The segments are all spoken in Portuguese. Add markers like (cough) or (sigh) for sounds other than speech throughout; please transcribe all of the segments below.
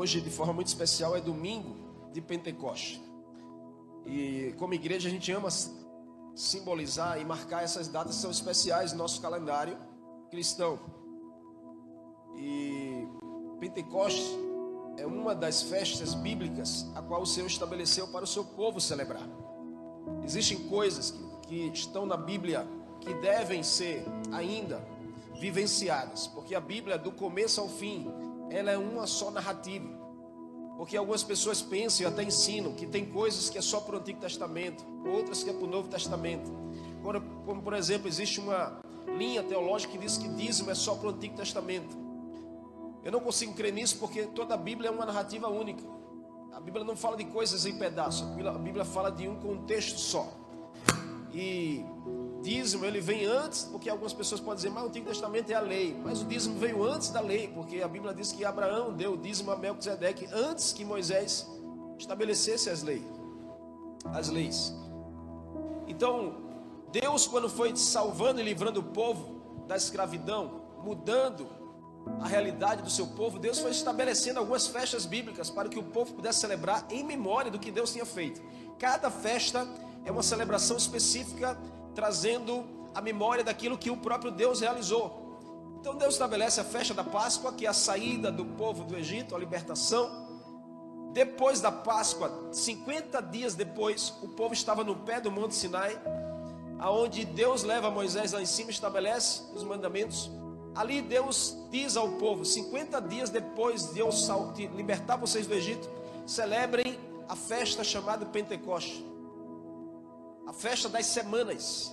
hoje, de forma muito especial, é domingo de Pentecoste. E como igreja, a gente ama simbolizar e marcar essas datas são especiais no nosso calendário cristão. E Pentecoste é uma das festas bíblicas a qual o Senhor estabeleceu para o seu povo celebrar. Existem coisas que, que estão na Bíblia que devem ser ainda vivenciadas, porque a Bíblia, do começo ao fim, ela é uma só narrativa. Porque algumas pessoas pensam e até ensinam que tem coisas que é só para o Antigo Testamento, outras que é para o Novo Testamento. Como, como, por exemplo, existe uma linha teológica que diz que dízimo é só para o Antigo Testamento. Eu não consigo crer nisso porque toda a Bíblia é uma narrativa única. A Bíblia não fala de coisas em pedaços, a Bíblia fala de um contexto só. E dízimo ele vem antes, porque algumas pessoas podem dizer, mas o Antigo Testamento é a lei. Mas o dízimo veio antes da lei, porque a Bíblia diz que Abraão deu o dízimo a Melquisedeque antes que Moisés estabelecesse as leis. As leis. Então, Deus, quando foi salvando e livrando o povo da escravidão, mudando a realidade do seu povo, Deus foi estabelecendo algumas festas bíblicas para que o povo pudesse celebrar em memória do que Deus tinha feito. Cada festa é uma celebração específica trazendo a memória daquilo que o próprio Deus realizou. Então Deus estabelece a festa da Páscoa, que é a saída do povo do Egito, a libertação. Depois da Páscoa, 50 dias depois, o povo estava no pé do Monte Sinai, aonde Deus leva Moisés lá em cima e estabelece os mandamentos. Ali Deus diz ao povo: 50 dias depois de eu libertar vocês do Egito, celebrem a festa chamada Pentecoste a festa das semanas,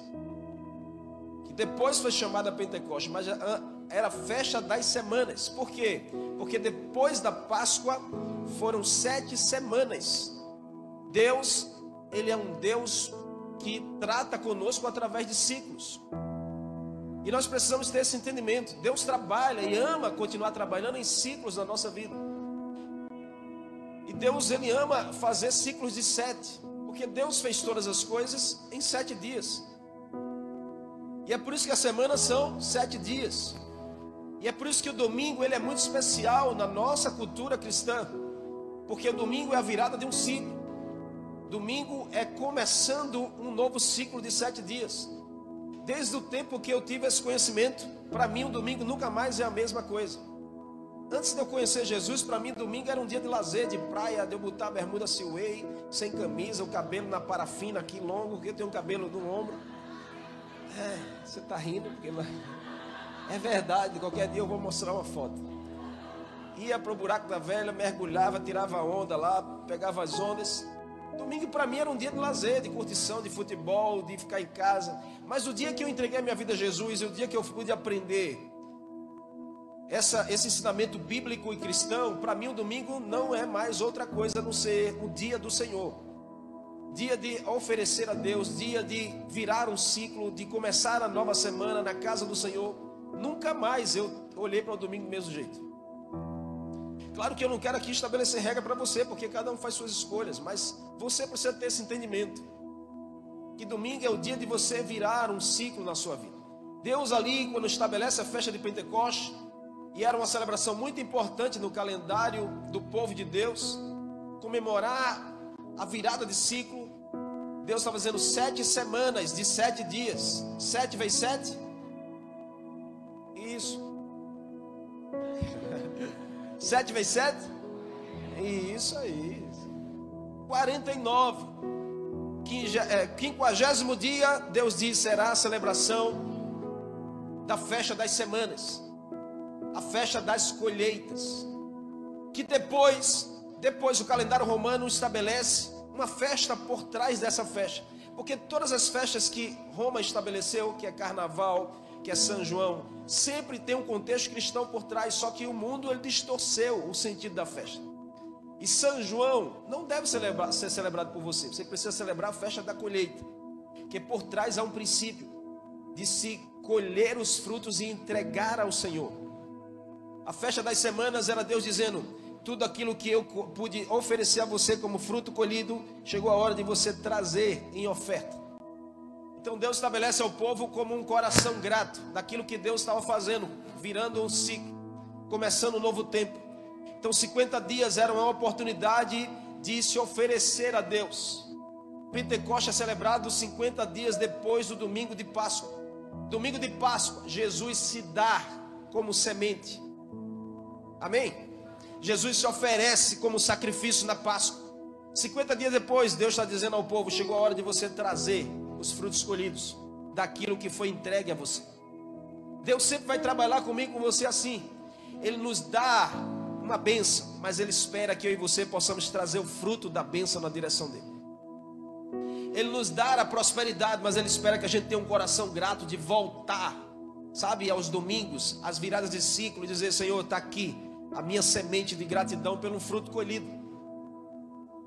que depois foi chamada Pentecostes, mas era a festa das semanas. Por quê? Porque depois da Páscoa foram sete semanas. Deus, Ele é um Deus que trata conosco através de ciclos. E nós precisamos ter esse entendimento. Deus trabalha e ama continuar trabalhando em ciclos na nossa vida. E Deus, Ele ama fazer ciclos de sete. Porque Deus fez todas as coisas em sete dias. E é por isso que as semanas são sete dias. E é por isso que o domingo ele é muito especial na nossa cultura cristã. Porque o domingo é a virada de um ciclo. Domingo é começando um novo ciclo de sete dias. Desde o tempo que eu tive esse conhecimento, para mim o domingo nunca mais é a mesma coisa. Antes de eu conhecer Jesus, para mim domingo era um dia de lazer, de praia, de eu botar a bermuda silway, sem camisa, o cabelo na parafina aqui longo, porque eu tenho um cabelo no ombro. É, você está rindo, porque é verdade, qualquer dia eu vou mostrar uma foto. Ia para o buraco da velha, mergulhava, tirava onda lá, pegava as ondas. Domingo para mim era um dia de lazer, de curtição, de futebol, de ficar em casa. Mas o dia que eu entreguei a minha vida a Jesus, o dia que eu pude aprender essa, esse ensinamento bíblico e cristão, para mim o domingo não é mais outra coisa a não ser o dia do Senhor. Dia de oferecer a Deus, dia de virar um ciclo, de começar a nova semana na casa do Senhor. Nunca mais eu olhei para o domingo do mesmo jeito. Claro que eu não quero aqui estabelecer regra para você, porque cada um faz suas escolhas, mas você precisa ter esse entendimento. Que domingo é o dia de você virar um ciclo na sua vida. Deus ali, quando estabelece a festa de Pentecostes, e era uma celebração muito importante no calendário do povo de Deus, comemorar a virada de ciclo. Deus está fazendo sete semanas de sete dias. Sete vezes sete? Isso. (laughs) Sete vezes sete? Isso aí. 49. É, quinquagésimo dia, Deus diz, será a celebração da festa das semanas a festa das colheitas, que depois, depois o calendário romano estabelece uma festa por trás dessa festa, porque todas as festas que Roma estabeleceu, que é carnaval, que é São João, sempre tem um contexto cristão por trás, só que o mundo ele distorceu o sentido da festa. E São João não deve celebrar, ser celebrado por você, você precisa celebrar a festa da colheita, que por trás há um princípio de se colher os frutos e entregar ao Senhor. A festa das semanas era Deus dizendo: tudo aquilo que eu pude oferecer a você como fruto colhido, chegou a hora de você trazer em oferta. Então Deus estabelece ao povo como um coração grato daquilo que Deus estava fazendo, virando um ciclo, começando um novo tempo. Então, 50 dias era uma oportunidade de se oferecer a Deus. Pentecoste é celebrado 50 dias depois do domingo de Páscoa. Domingo de Páscoa, Jesus se dá como semente. Amém? Jesus se oferece como sacrifício na Páscoa. 50 dias depois, Deus está dizendo ao povo: chegou a hora de você trazer os frutos escolhidos daquilo que foi entregue a você. Deus sempre vai trabalhar comigo, com você assim. Ele nos dá uma benção, mas Ele espera que eu e você possamos trazer o fruto da benção na direção dele. Ele nos dá a prosperidade, mas Ele espera que a gente tenha um coração grato de voltar, sabe, aos domingos, às viradas de ciclo, e dizer: Senhor, está aqui a minha semente de gratidão pelo fruto colhido.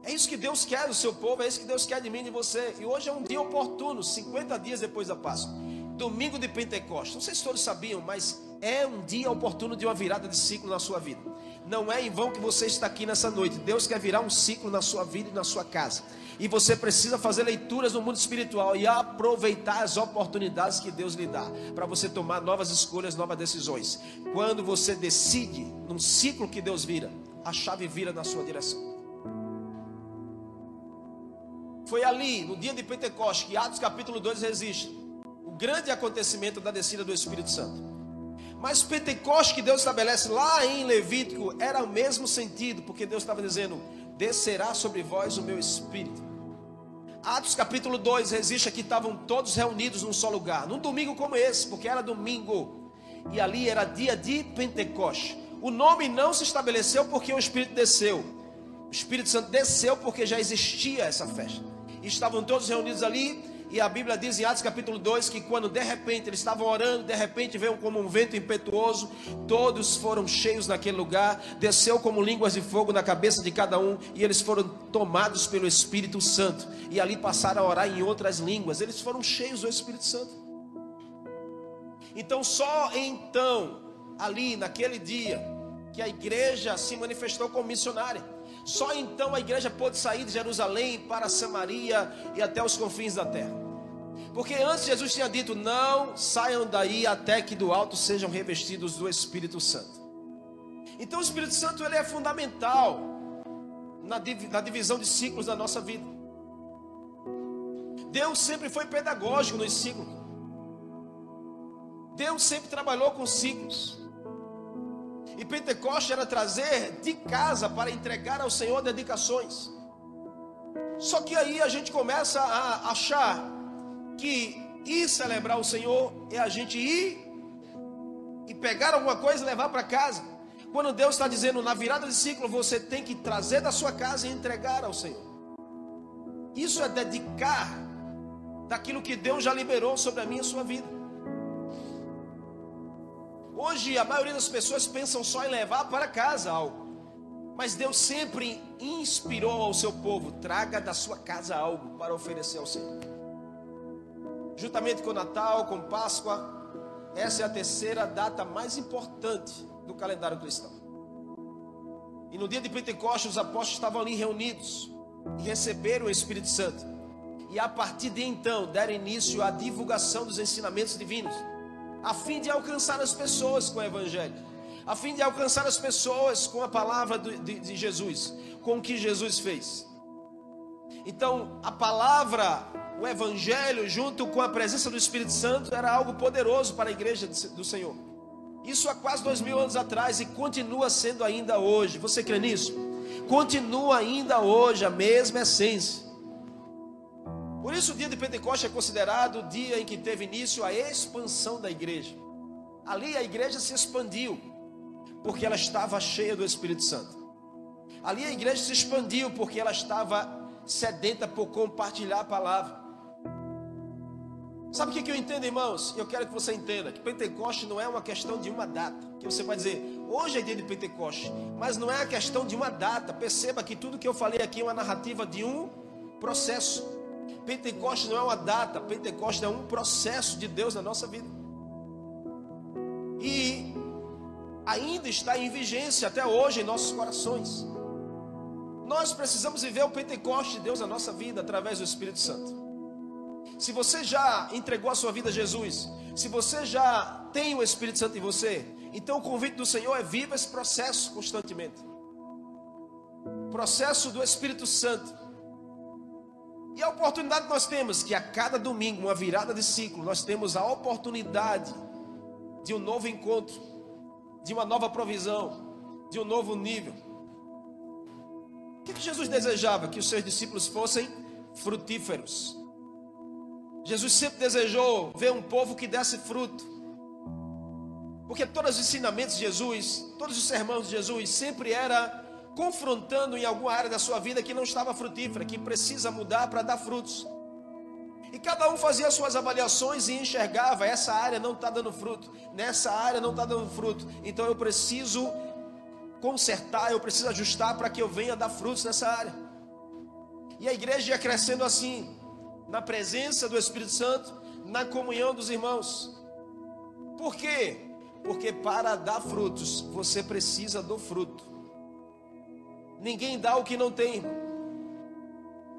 É isso que Deus quer do seu povo, é isso que Deus quer de mim e de você. E hoje é um dia oportuno, 50 dias depois da Páscoa. Domingo de Pentecostes. Não sei se todos sabiam, mas é um dia oportuno de uma virada de ciclo na sua vida. Não é em vão que você está aqui nessa noite. Deus quer virar um ciclo na sua vida e na sua casa. E você precisa fazer leituras no mundo espiritual e aproveitar as oportunidades que Deus lhe dá para você tomar novas escolhas, novas decisões. Quando você decide num ciclo que Deus vira, a chave vira na sua direção. Foi ali, no dia de Pentecostes, que Atos capítulo 2 resiste. O grande acontecimento da descida do Espírito Santo. Mas Pentecostes que Deus estabelece lá em Levítico era o mesmo sentido, porque Deus estava dizendo: descerá sobre vós o meu espírito. Atos capítulo 2 resiste que estavam todos reunidos num só lugar, num domingo como esse, porque era domingo, e ali era dia de Pentecostes. O nome não se estabeleceu porque o Espírito desceu, o Espírito Santo desceu porque já existia essa festa estavam todos reunidos ali, e a Bíblia diz em Atos capítulo 2 que quando de repente eles estavam orando, de repente veio como um vento impetuoso, todos foram cheios naquele lugar, desceu como línguas de fogo na cabeça de cada um, e eles foram tomados pelo Espírito Santo, e ali passaram a orar em outras línguas, eles foram cheios do Espírito Santo. Então, só então, ali naquele dia, que a igreja se manifestou como missionária. Só então a igreja pôde sair de Jerusalém para Samaria e até os confins da terra. Porque antes Jesus tinha dito: Não saiam daí até que do alto sejam revestidos do Espírito Santo. Então o Espírito Santo ele é fundamental na, na divisão de ciclos da nossa vida. Deus sempre foi pedagógico nos ciclos. Deus sempre trabalhou com ciclos. E Pentecoste era trazer de casa para entregar ao Senhor dedicações. Só que aí a gente começa a achar que ir celebrar o Senhor é a gente ir e pegar alguma coisa e levar para casa. Quando Deus está dizendo na virada de ciclo, você tem que trazer da sua casa e entregar ao Senhor. Isso é dedicar daquilo que Deus já liberou sobre a minha e a sua vida. Hoje a maioria das pessoas pensam só em levar para casa algo. Mas Deus sempre inspirou ao seu povo: traga da sua casa algo para oferecer ao Senhor. Juntamente com Natal, com Páscoa, essa é a terceira data mais importante do calendário cristão. E no dia de Pentecostes, os apóstolos estavam ali reunidos e receberam o Espírito Santo. E a partir de então, deram início à divulgação dos ensinamentos divinos a fim de alcançar as pessoas com o Evangelho, a fim de alcançar as pessoas com a palavra de, de, de Jesus, com o que Jesus fez. Então, a palavra, o Evangelho, junto com a presença do Espírito Santo, era algo poderoso para a igreja do Senhor. Isso há quase dois mil anos atrás e continua sendo ainda hoje. Você crê nisso? Continua ainda hoje a mesma essência. Por isso o dia de Pentecostes é considerado o dia em que teve início a expansão da igreja. Ali a igreja se expandiu, porque ela estava cheia do Espírito Santo. Ali a igreja se expandiu, porque ela estava sedenta por compartilhar a palavra. Sabe o que eu entendo, irmãos? Eu quero que você entenda que Pentecostes não é uma questão de uma data. Que você vai dizer, hoje é dia de Pentecostes, mas não é a questão de uma data. Perceba que tudo que eu falei aqui é uma narrativa de um processo. Pentecostes não é uma data, Pentecostes é um processo de Deus na nossa vida. E ainda está em vigência até hoje em nossos corações. Nós precisamos viver o Pentecostes de Deus na nossa vida através do Espírito Santo. Se você já entregou a sua vida a Jesus, se você já tem o Espírito Santo em você, então o convite do Senhor é viva esse processo constantemente. processo do Espírito Santo. E a oportunidade que nós temos, que a cada domingo, uma virada de ciclo, nós temos a oportunidade de um novo encontro, de uma nova provisão, de um novo nível. O que, que Jesus desejava? Que os seus discípulos fossem frutíferos. Jesus sempre desejou ver um povo que desse fruto. Porque todos os ensinamentos de Jesus, todos os sermões de Jesus, sempre era confrontando em alguma área da sua vida que não estava frutífera, que precisa mudar para dar frutos. E cada um fazia suas avaliações e enxergava: essa área não está dando fruto, nessa área não está dando fruto, então eu preciso consertar, eu preciso ajustar para que eu venha dar frutos nessa área. E a igreja ia crescendo assim, na presença do Espírito Santo, na comunhão dos irmãos. Por quê? Porque para dar frutos, você precisa do fruto. Ninguém dá o que não tem.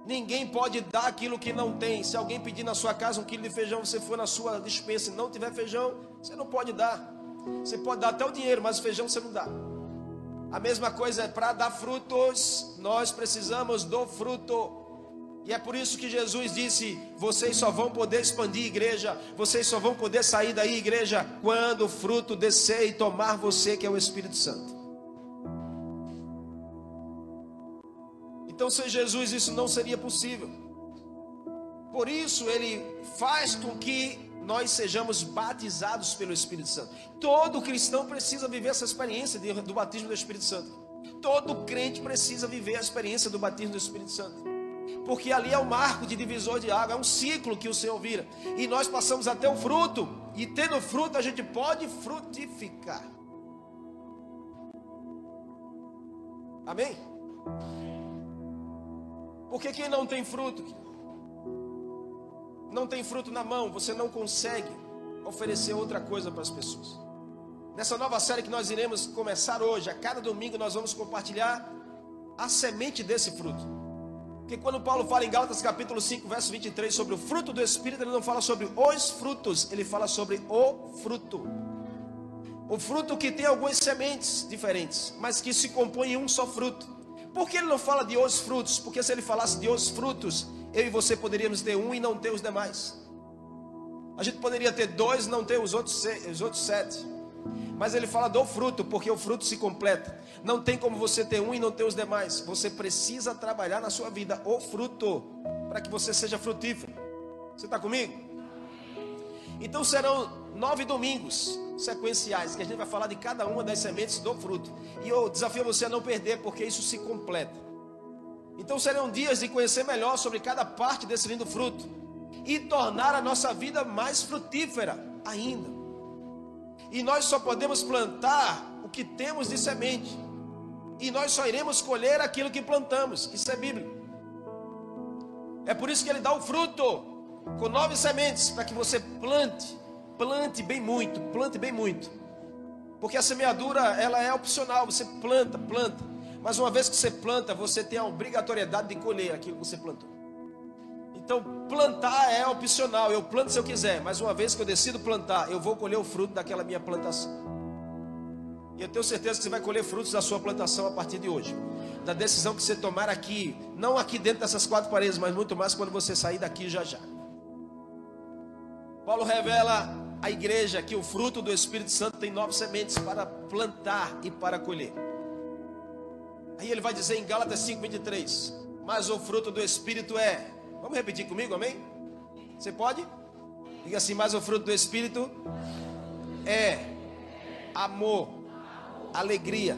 Ninguém pode dar aquilo que não tem. Se alguém pedir na sua casa um quilo de feijão, você for na sua dispensa e não tiver feijão, você não pode dar. Você pode dar até o dinheiro, mas o feijão você não dá. A mesma coisa é para dar frutos, nós precisamos do fruto. E é por isso que Jesus disse: vocês só vão poder expandir igreja, vocês só vão poder sair daí, igreja, quando o fruto descer e tomar você, que é o Espírito Santo. Então, sem Jesus, isso não seria possível. Por isso, ele faz com que nós sejamos batizados pelo Espírito Santo. Todo cristão precisa viver essa experiência do batismo do Espírito Santo. Todo crente precisa viver a experiência do batismo do Espírito Santo porque ali é o marco de divisor de água, é um ciclo que o Senhor vira, e nós passamos até o fruto, e tendo fruto a gente pode frutificar. Amém? Porque quem não tem fruto, não tem fruto na mão, você não consegue oferecer outra coisa para as pessoas. Nessa nova série que nós iremos começar hoje, a cada domingo nós vamos compartilhar a semente desse fruto. Porque quando Paulo fala em Gálatas capítulo 5, verso 23 sobre o fruto do Espírito, ele não fala sobre os frutos, ele fala sobre o fruto. O fruto que tem algumas sementes diferentes, mas que se compõe em um só fruto. Por que ele não fala de os frutos? Porque se ele falasse de os frutos, eu e você poderíamos ter um e não ter os demais. A gente poderia ter dois e não ter os outros, os outros sete. Mas ele fala do fruto, porque o fruto se completa. Não tem como você ter um e não ter os demais. Você precisa trabalhar na sua vida o fruto, para que você seja frutífero. Você está comigo? Então serão nove domingos sequenciais que a gente vai falar de cada uma das sementes do fruto. E eu desafio você a não perder, porque isso se completa. Então serão dias de conhecer melhor sobre cada parte desse lindo fruto e tornar a nossa vida mais frutífera ainda. E nós só podemos plantar o que temos de semente. E nós só iremos colher aquilo que plantamos. Isso é bíblico. É por isso que ele dá o fruto com nove sementes para que você plante, plante bem muito, plante bem muito. Porque a semeadura ela é opcional, você planta, planta. Mas uma vez que você planta, você tem a obrigatoriedade de colher aquilo que você plantou. Então, plantar é opcional. Eu planto se eu quiser, mas uma vez que eu decido plantar, eu vou colher o fruto daquela minha plantação. E eu tenho certeza que você vai colher frutos da sua plantação a partir de hoje. Da decisão que você tomar aqui, não aqui dentro dessas quatro paredes, mas muito mais quando você sair daqui já já. Paulo revela à igreja que o fruto do Espírito Santo tem nove sementes para plantar e para colher. Aí ele vai dizer em Gálatas 5:23, mas o fruto do Espírito é Vamos repetir comigo, amém? Você pode? Diga assim: mas o fruto do Espírito é amor, alegria,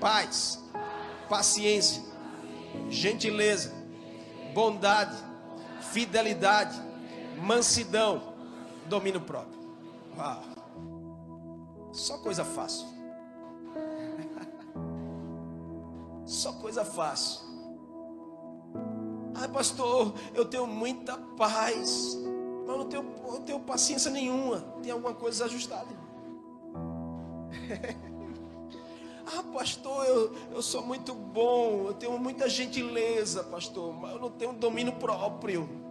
paz, paciência, gentileza, bondade, fidelidade, mansidão, domínio próprio. Uau. Só coisa fácil. (laughs) Só coisa fácil. Ai, pastor, eu tenho muita paz. Mas não tenho, não tenho paciência nenhuma. Tem alguma coisa ajustada. (laughs) ah, pastor, eu, eu sou muito bom. Eu tenho muita gentileza, pastor. Mas eu não tenho domínio próprio.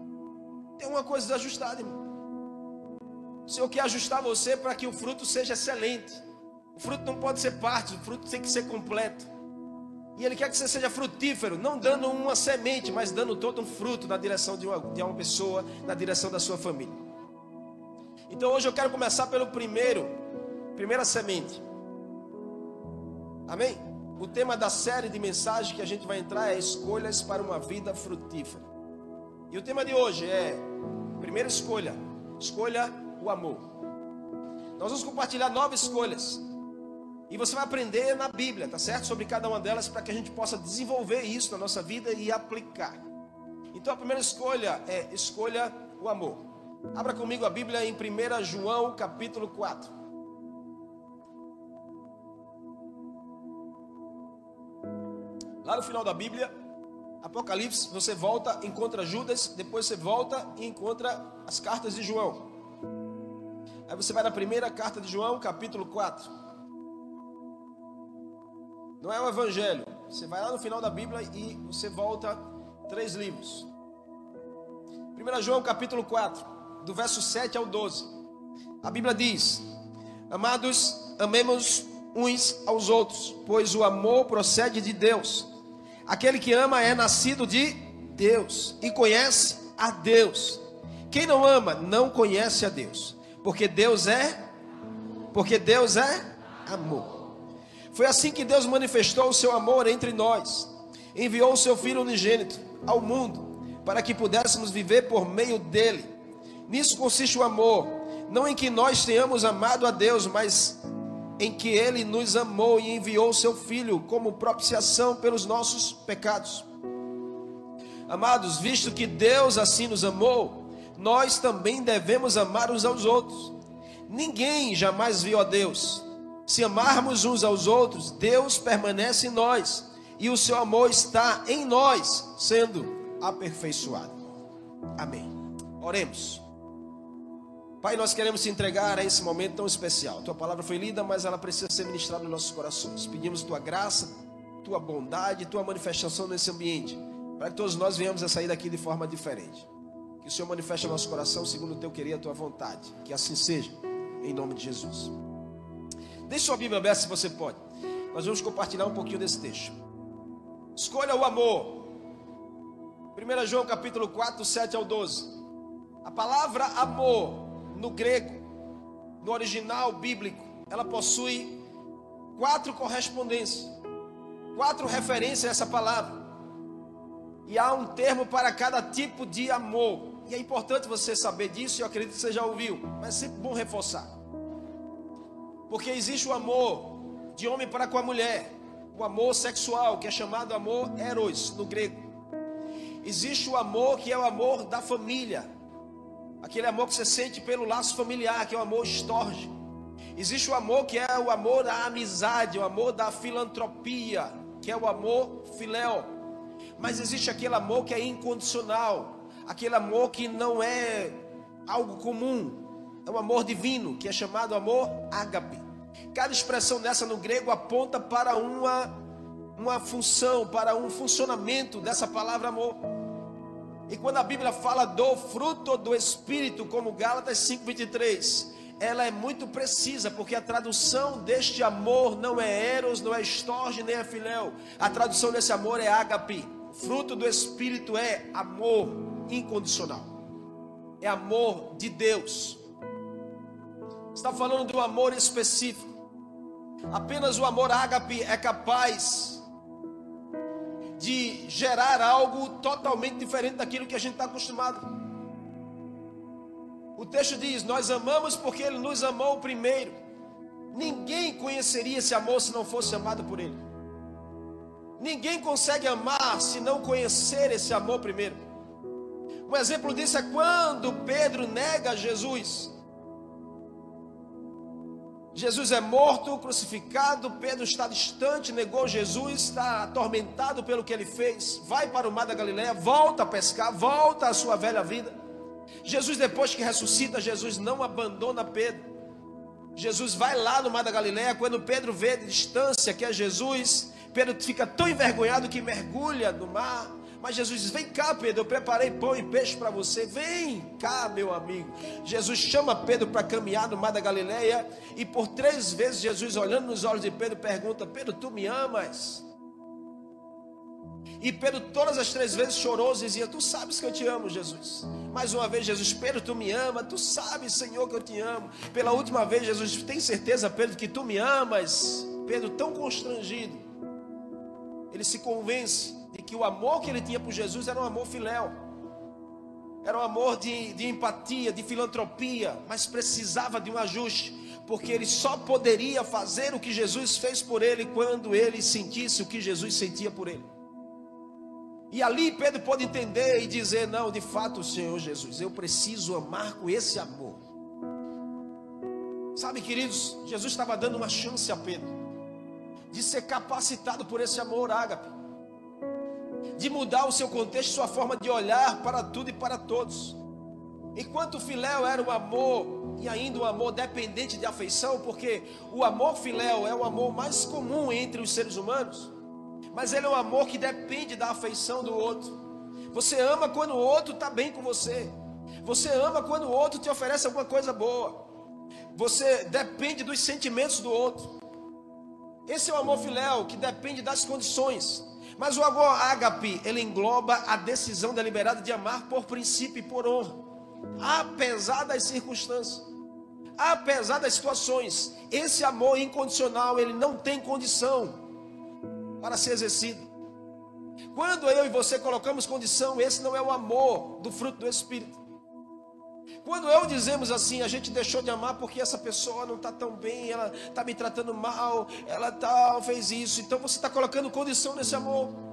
Tem uma coisa desajustada, irmão. O Senhor quer ajustar você para que o fruto seja excelente. O fruto não pode ser parte, o fruto tem que ser completo. E Ele quer que você seja frutífero, não dando uma semente, mas dando todo um fruto na direção de uma, de uma pessoa, na direção da sua família. Então hoje eu quero começar pelo primeiro, primeira semente. Amém? O tema da série de mensagens que a gente vai entrar é escolhas para uma vida frutífera. E o tema de hoje é primeira escolha, escolha o amor. Nós vamos compartilhar nove escolhas e você vai aprender na Bíblia, tá certo? Sobre cada uma delas para que a gente possa desenvolver isso na nossa vida e aplicar. Então a primeira escolha é escolha o amor. Abra comigo a Bíblia em 1 João capítulo 4. Lá no final da Bíblia, Apocalipse, você volta, encontra Judas, depois você volta e encontra as cartas de João. Aí você vai na primeira carta de João, capítulo 4. Não é o Evangelho. Você vai lá no final da Bíblia e você volta três livros. 1 João capítulo 4, do verso 7 ao 12. A Bíblia diz: Amados, amemos uns aos outros, pois o amor procede de Deus. Aquele que ama é nascido de Deus e conhece a Deus. Quem não ama não conhece a Deus, porque Deus é porque Deus é amor. Foi assim que Deus manifestou o seu amor entre nós. Enviou o seu Filho unigênito ao mundo para que pudéssemos viver por meio dele. Nisso consiste o amor, não em que nós tenhamos amado a Deus, mas em que ele nos amou e enviou seu Filho como propiciação pelos nossos pecados. Amados, visto que Deus assim nos amou, nós também devemos amar uns aos outros. Ninguém jamais viu a Deus. Se amarmos uns aos outros, Deus permanece em nós e o seu amor está em nós, sendo aperfeiçoado. Amém. Oremos. Pai, nós queremos te entregar a esse momento tão especial. Tua palavra foi lida, mas ela precisa ser ministrada nos nossos corações. Pedimos tua graça, tua bondade, tua manifestação nesse ambiente, para que todos nós venhamos a sair daqui de forma diferente. Que o Senhor manifeste no nosso coração segundo o teu querer e a tua vontade. Que assim seja, em nome de Jesus. Deixe sua Bíblia aberta se você pode. Nós vamos compartilhar um pouquinho desse texto. Escolha o amor. 1 João capítulo 4, 7 ao 12. A palavra amor no grego, no original bíblico, ela possui quatro correspondências, quatro referências a essa palavra. E há um termo para cada tipo de amor. E é importante você saber disso, eu acredito que você já ouviu, mas é sempre bom reforçar. Porque existe o amor de homem para com a mulher, o amor sexual, que é chamado amor eros no grego. Existe o amor que é o amor da família, aquele amor que você sente pelo laço familiar, que é o amor estorge. Existe o amor que é o amor da amizade, o amor da filantropia, que é o amor filéu. Mas existe aquele amor que é incondicional, aquele amor que não é algo comum, é um amor divino, que é chamado amor ágape. Cada expressão dessa no grego aponta para uma, uma função, para um funcionamento dessa palavra amor. E quando a Bíblia fala do fruto do Espírito, como Gálatas 5,23, ela é muito precisa, porque a tradução deste amor não é eros, não é estorge, nem é filéu. A tradução desse amor é ágape. Fruto do Espírito é amor incondicional. É amor de Deus está falando de um amor específico. Apenas o amor ágape é capaz de gerar algo totalmente diferente daquilo que a gente está acostumado. O texto diz: Nós amamos porque Ele nos amou primeiro. Ninguém conheceria esse amor se não fosse amado por Ele. Ninguém consegue amar se não conhecer esse amor primeiro. Um exemplo disso é quando Pedro nega Jesus. Jesus é morto, crucificado, Pedro está distante, negou Jesus, está atormentado pelo que ele fez, vai para o mar da Galileia, volta a pescar, volta à sua velha vida. Jesus, depois que ressuscita, Jesus não abandona Pedro. Jesus vai lá no mar da Galileia, quando Pedro vê de distância que é Jesus, Pedro fica tão envergonhado que mergulha no mar. Mas Jesus diz: Vem cá, Pedro, eu preparei pão e peixe para você. Vem cá, meu amigo. Jesus chama Pedro para caminhar no mar da Galileia. E por três vezes, Jesus, olhando nos olhos de Pedro, pergunta: Pedro, tu me amas? E Pedro, todas as três vezes, choroso, dizia: Tu sabes que eu te amo, Jesus. Mais uma vez, Jesus, Pedro, tu me ama. Tu sabes, Senhor, que eu te amo. Pela última vez, Jesus, tem certeza, Pedro, que tu me amas? Pedro, tão constrangido, ele se convence que o amor que ele tinha por Jesus era um amor filéu. Era um amor de, de empatia, de filantropia, mas precisava de um ajuste porque ele só poderia fazer o que Jesus fez por ele quando ele sentisse o que Jesus sentia por ele. E ali Pedro pode entender e dizer: Não, de fato, Senhor Jesus, eu preciso amar com esse amor. Sabe, queridos, Jesus estava dando uma chance a Pedro de ser capacitado por esse amor ágape, de mudar o seu contexto, sua forma de olhar para tudo e para todos. Enquanto o filéu era um amor e ainda um amor dependente de afeição, porque o amor filéu é o amor mais comum entre os seres humanos, mas ele é um amor que depende da afeição do outro. Você ama quando o outro está bem com você. Você ama quando o outro te oferece alguma coisa boa. Você depende dos sentimentos do outro. Esse é o amor filéu que depende das condições. Mas o amor ágape, ele engloba a decisão deliberada de amar por princípio e por honra apesar das circunstâncias, apesar das situações. Esse amor incondicional, ele não tem condição para ser exercido. Quando eu e você colocamos condição, esse não é o amor do fruto do Espírito. Quando eu dizemos assim, a gente deixou de amar porque essa pessoa não está tão bem, ela está me tratando mal, ela tá, fez isso, então você está colocando condição nesse amor.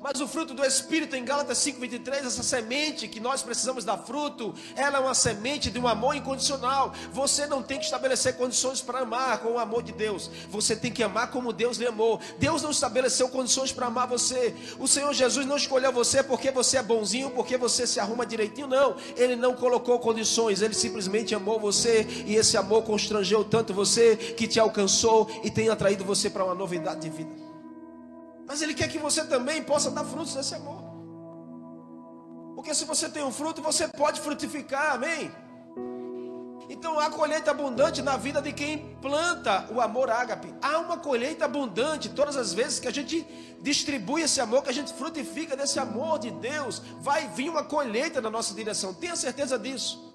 Mas o fruto do Espírito em Gálatas 5,23, essa semente que nós precisamos dar fruto, ela é uma semente de um amor incondicional. Você não tem que estabelecer condições para amar com o amor de Deus. Você tem que amar como Deus lhe amou. Deus não estabeleceu condições para amar você. O Senhor Jesus não escolheu você porque você é bonzinho, porque você se arruma direitinho. Não, Ele não colocou condições. Ele simplesmente amou você e esse amor constrangeu tanto você que te alcançou e tem atraído você para uma novidade de vida. Mas Ele quer que você também possa dar frutos desse amor. Porque se você tem um fruto, você pode frutificar, amém? Então há colheita abundante na vida de quem planta o amor ágape. Há uma colheita abundante todas as vezes que a gente distribui esse amor, que a gente frutifica desse amor de Deus, vai vir uma colheita na nossa direção. Tenha certeza disso.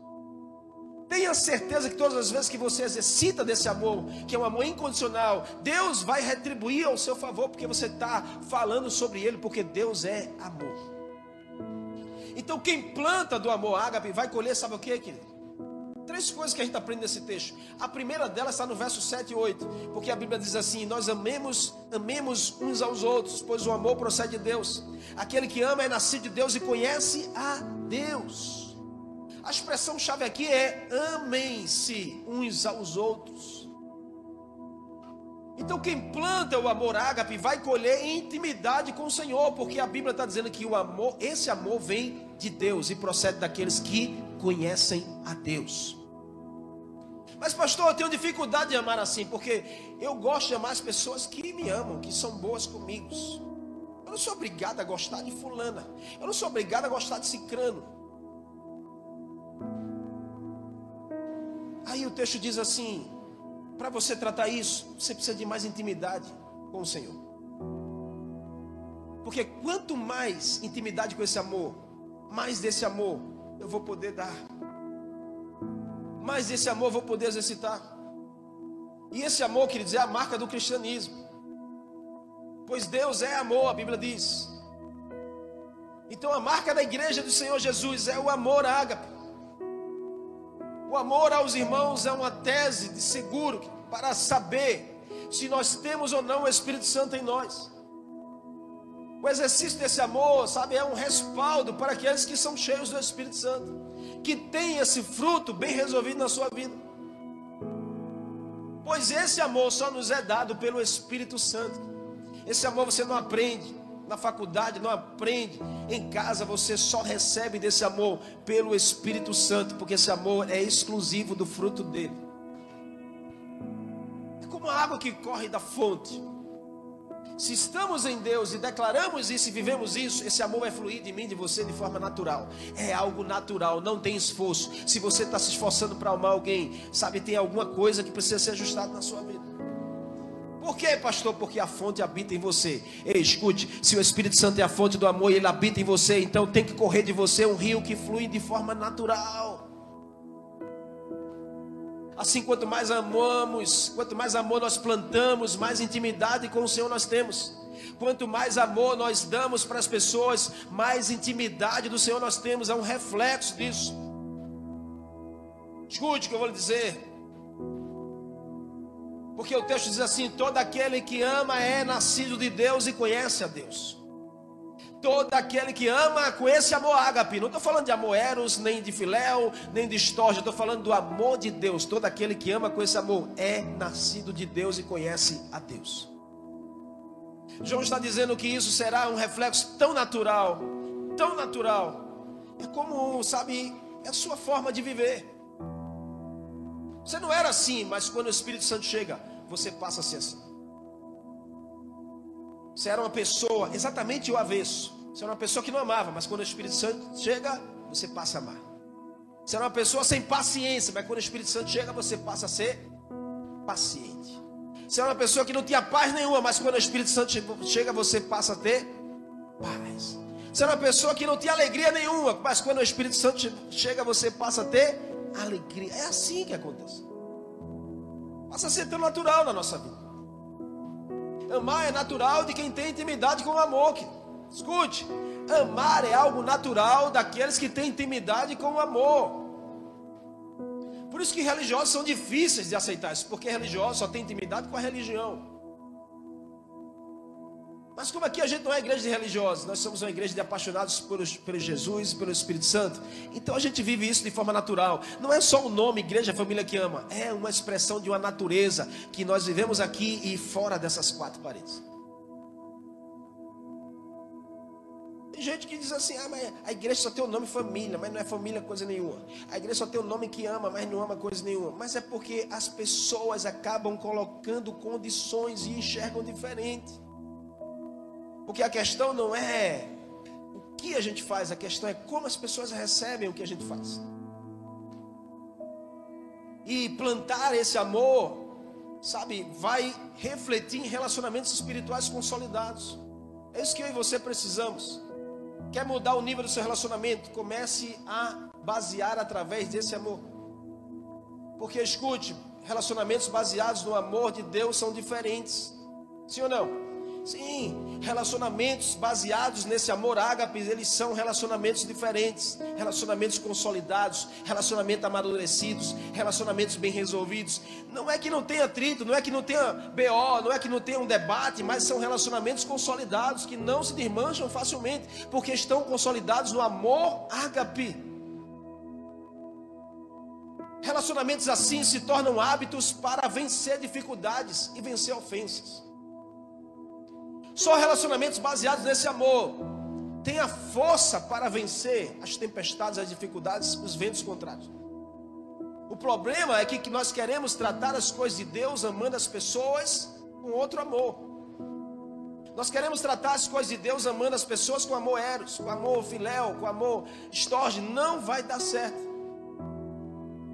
Tenha certeza que todas as vezes que você exercita desse amor, que é um amor incondicional, Deus vai retribuir ao seu favor, porque você está falando sobre Ele, porque Deus é amor. Então, quem planta do amor ágape vai colher, sabe o que, querido? Três coisas que a gente aprende nesse texto. A primeira delas está no verso 7 e 8, porque a Bíblia diz assim: Nós amemos, amemos uns aos outros, pois o amor procede de Deus. Aquele que ama é nascido de Deus e conhece a Deus. A expressão chave aqui é amem-se uns aos outros. Então quem planta o amor ágape vai colher intimidade com o Senhor, porque a Bíblia está dizendo que o amor, esse amor vem de Deus e procede daqueles que conhecem a Deus. Mas pastor, eu tenho dificuldade de amar assim, porque eu gosto de amar as pessoas que me amam, que são boas comigo. Eu não sou obrigado a gostar de fulana. Eu não sou obrigado a gostar de cicrano. Aí o texto diz assim: para você tratar isso, você precisa de mais intimidade com o Senhor. Porque quanto mais intimidade com esse amor, mais desse amor eu vou poder dar. Mais desse amor eu vou poder exercitar. E esse amor, quer dizer, é a marca do cristianismo. Pois Deus é amor, a Bíblia diz. Então a marca da igreja do Senhor Jesus é o amor ágape. O amor aos irmãos é uma tese de seguro para saber se nós temos ou não o Espírito Santo em nós. O exercício desse amor, sabe, é um respaldo para aqueles que são cheios do Espírito Santo, que têm esse fruto bem resolvido na sua vida. Pois esse amor só nos é dado pelo Espírito Santo. Esse amor você não aprende, na faculdade, não aprende. Em casa você só recebe desse amor pelo Espírito Santo, porque esse amor é exclusivo do fruto dele. É como a água que corre da fonte. Se estamos em Deus e declaramos isso e vivemos isso, esse amor vai fluir de mim, de você, de forma natural. É algo natural, não tem esforço. Se você está se esforçando para amar alguém, sabe, tem alguma coisa que precisa ser ajustada na sua vida. Por quê, pastor? Porque a fonte habita em você. Ei, escute: se o Espírito Santo é a fonte do amor e ele habita em você, então tem que correr de você um rio que flui de forma natural. Assim, quanto mais amamos, quanto mais amor nós plantamos, mais intimidade com o Senhor nós temos. Quanto mais amor nós damos para as pessoas, mais intimidade do Senhor nós temos. É um reflexo disso. Escute o que eu vou lhe dizer. Porque o texto diz assim: todo aquele que ama é nascido de Deus e conhece a Deus. Todo aquele que ama com esse amor ágape. Não estou falando de amor eros, nem de filéu, nem de estorge. Estou falando do amor de Deus. Todo aquele que ama com esse amor é nascido de Deus e conhece a Deus. João está dizendo que isso será um reflexo tão natural, tão natural. É como, sabe, é a sua forma de viver. Você não era assim, mas quando o Espírito Santo chega, você passa a ser assim. Você era uma pessoa exatamente o avesso. Você era uma pessoa que não amava, mas quando o Espírito Santo chega, você passa a amar. Você era uma pessoa sem paciência, mas quando o Espírito Santo chega, você passa a ser paciente. Você era uma pessoa que não tinha paz nenhuma, mas quando o Espírito Santo chega, você passa a ter paz. Você era uma pessoa que não tinha alegria nenhuma, mas quando o Espírito Santo chega, você passa a ter alegria. É assim que acontece. Passa a ser tão natural na nossa vida. Amar é natural de quem tem intimidade com o amor. Escute, amar é algo natural daqueles que têm intimidade com o amor. Por isso que religiosos são difíceis de aceitar isso, porque religioso só tem intimidade com a religião. Mas como aqui a gente não é igreja de religiosos, nós somos uma igreja de apaixonados por, por Jesus e pelo Espírito Santo. Então a gente vive isso de forma natural. Não é só o nome Igreja Família que Ama, é uma expressão de uma natureza que nós vivemos aqui e fora dessas quatro paredes. Tem gente que diz assim: ah, mas a igreja só tem o nome família, mas não é família coisa nenhuma. A igreja só tem o nome que ama, mas não ama coisa nenhuma. Mas é porque as pessoas acabam colocando condições e enxergam diferente. Porque a questão não é o que a gente faz, a questão é como as pessoas recebem o que a gente faz. E plantar esse amor, sabe, vai refletir em relacionamentos espirituais consolidados. É isso que eu e você precisamos. Quer mudar o nível do seu relacionamento? Comece a basear através desse amor. Porque escute, relacionamentos baseados no amor de Deus são diferentes. Sim ou não? Sim, relacionamentos baseados nesse amor ágape, eles são relacionamentos diferentes, relacionamentos consolidados, relacionamentos amadurecidos, relacionamentos bem resolvidos. Não é que não tenha atrito, não é que não tenha BO, não é que não tenha um debate, mas são relacionamentos consolidados que não se desmancham facilmente, porque estão consolidados no amor ágape. Relacionamentos assim se tornam hábitos para vencer dificuldades e vencer ofensas. Só relacionamentos baseados nesse amor têm a força para vencer as tempestades, as dificuldades, os ventos contrários. O problema é que nós queremos tratar as coisas de Deus amando as pessoas com outro amor. Nós queremos tratar as coisas de Deus amando as pessoas com amor eros, com amor filéu, com amor estorge. Não vai dar certo.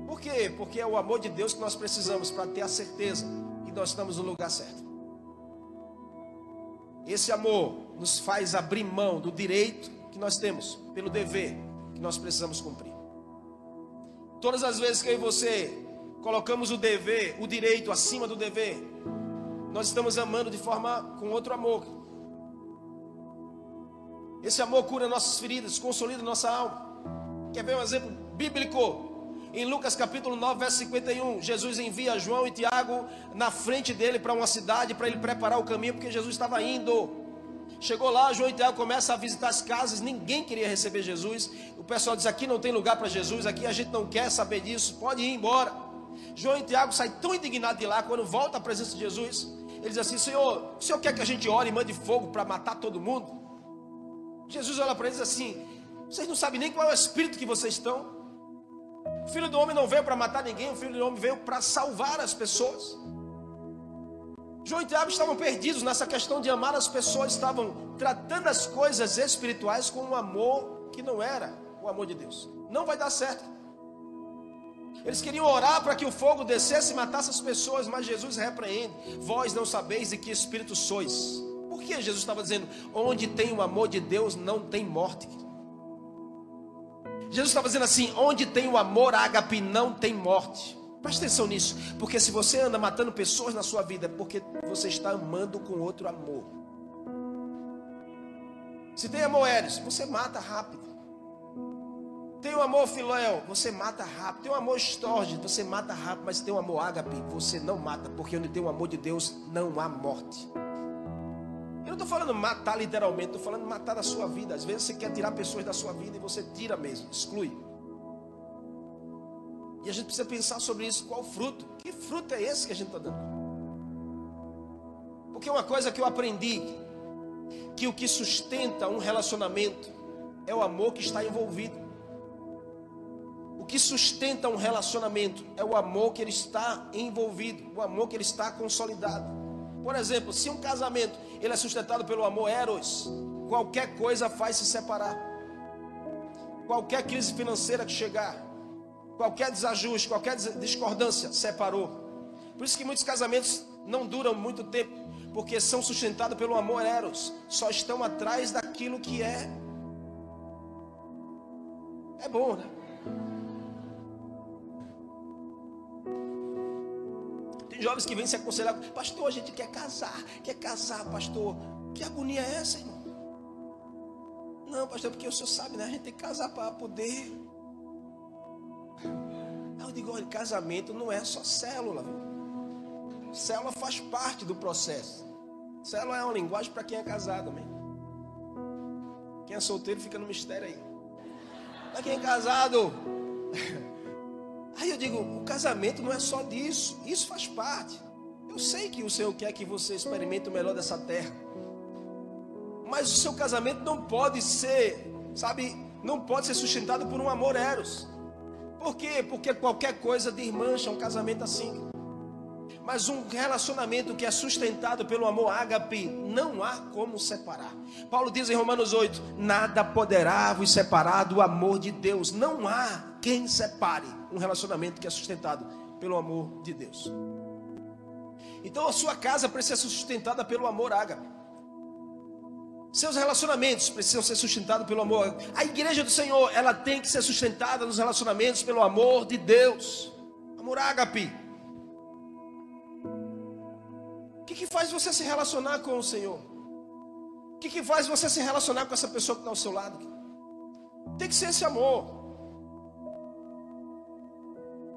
Por quê? Porque é o amor de Deus que nós precisamos para ter a certeza que nós estamos no lugar certo. Esse amor nos faz abrir mão do direito que nós temos, pelo dever que nós precisamos cumprir. Todas as vezes que eu e você colocamos o dever, o direito acima do dever, nós estamos amando de forma com outro amor. Esse amor cura nossas feridas, consolida nossa alma. Quer ver um exemplo bíblico? Em Lucas capítulo 9, verso 51, Jesus envia João e Tiago na frente dele para uma cidade para ele preparar o caminho, porque Jesus estava indo. Chegou lá, João e Tiago começam a visitar as casas, ninguém queria receber Jesus. O pessoal diz: aqui não tem lugar para Jesus, aqui a gente não quer saber disso, pode ir embora. João e Tiago saem tão indignados de lá quando volta à presença de Jesus. Eles assim: Senhor, o Senhor quer que a gente ore e mande fogo para matar todo mundo? Jesus olha para eles assim: Vocês não sabem nem qual é o espírito que vocês estão. O filho do homem não veio para matar ninguém, o filho do homem veio para salvar as pessoas. João e Tiago estavam perdidos nessa questão de amar as pessoas, estavam tratando as coisas espirituais com um amor que não era o amor de Deus. Não vai dar certo. Eles queriam orar para que o fogo descesse e matasse as pessoas, mas Jesus repreende: Vós não sabeis de que espírito sois. Por que Jesus estava dizendo: Onde tem o amor de Deus, não tem morte. Jesus estava dizendo assim: Onde tem o amor ágape, não tem morte. Preste atenção nisso, porque se você anda matando pessoas na sua vida, é porque você está amando com outro amor. Se tem amor Eres, você mata rápido. Tem o amor filéu, você mata rápido. Tem o amor estorge, você mata rápido. Mas tem o amor ágape, você não mata. Porque onde tem o amor de Deus, não há morte. Não estou falando matar literalmente, estou falando matar da sua vida. Às vezes você quer tirar pessoas da sua vida e você tira mesmo, exclui. E a gente precisa pensar sobre isso. Qual fruto? Que fruto é esse que a gente está dando? Porque uma coisa que eu aprendi, que o que sustenta um relacionamento é o amor que está envolvido. O que sustenta um relacionamento é o amor que ele está envolvido, o amor que ele está consolidado. Por exemplo, se um casamento ele é sustentado pelo amor eros, qualquer coisa faz se separar. Qualquer crise financeira que chegar, qualquer desajuste, qualquer discordância, separou. Por isso que muitos casamentos não duram muito tempo, porque são sustentados pelo amor eros, só estão atrás daquilo que é é bom, né? Tem jovens que vêm se aconselhar, pastor, a gente quer casar, quer casar, pastor. Que agonia é essa, irmão? Não, pastor, porque o senhor sabe, né? A gente tem que casar para poder eu digo, olha, casamento não é só célula. Célula faz parte do processo. Célula é uma linguagem para quem é casado, amém? Quem é solteiro fica no mistério aí. Para quem é casado. (laughs) Digo, o casamento não é só disso. Isso faz parte. Eu sei que o Senhor quer que você experimente o melhor dessa terra. Mas o seu casamento não pode ser, sabe, não pode ser sustentado por um amor eros. Por quê? Porque qualquer coisa desmancha um casamento assim. Mas um relacionamento que é sustentado pelo amor ágape, não há como separar. Paulo diz em Romanos 8: Nada poderá vos separar do amor de Deus. Não há quem separe um relacionamento que é sustentado pelo amor de Deus. Então a sua casa precisa ser sustentada pelo amor ágape. Seus relacionamentos precisam ser sustentados pelo amor. A igreja do Senhor, ela tem que ser sustentada nos relacionamentos pelo amor de Deus. Amor ágape. O que, que faz você se relacionar com o Senhor? O que, que faz você se relacionar com essa pessoa que está ao seu lado? Tem que ser esse amor.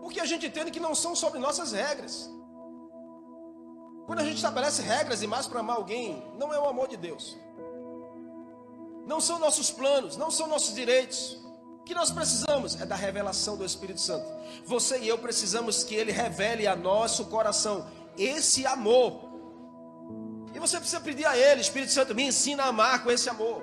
Porque a gente entende que não são sobre nossas regras. Quando a gente estabelece regras e mais para amar alguém, não é o amor de Deus não são nossos planos, não são nossos direitos. O que nós precisamos é da revelação do Espírito Santo. Você e eu precisamos que ele revele a nosso coração esse amor. E você precisa pedir a ele, Espírito Santo, me ensina a amar com esse amor.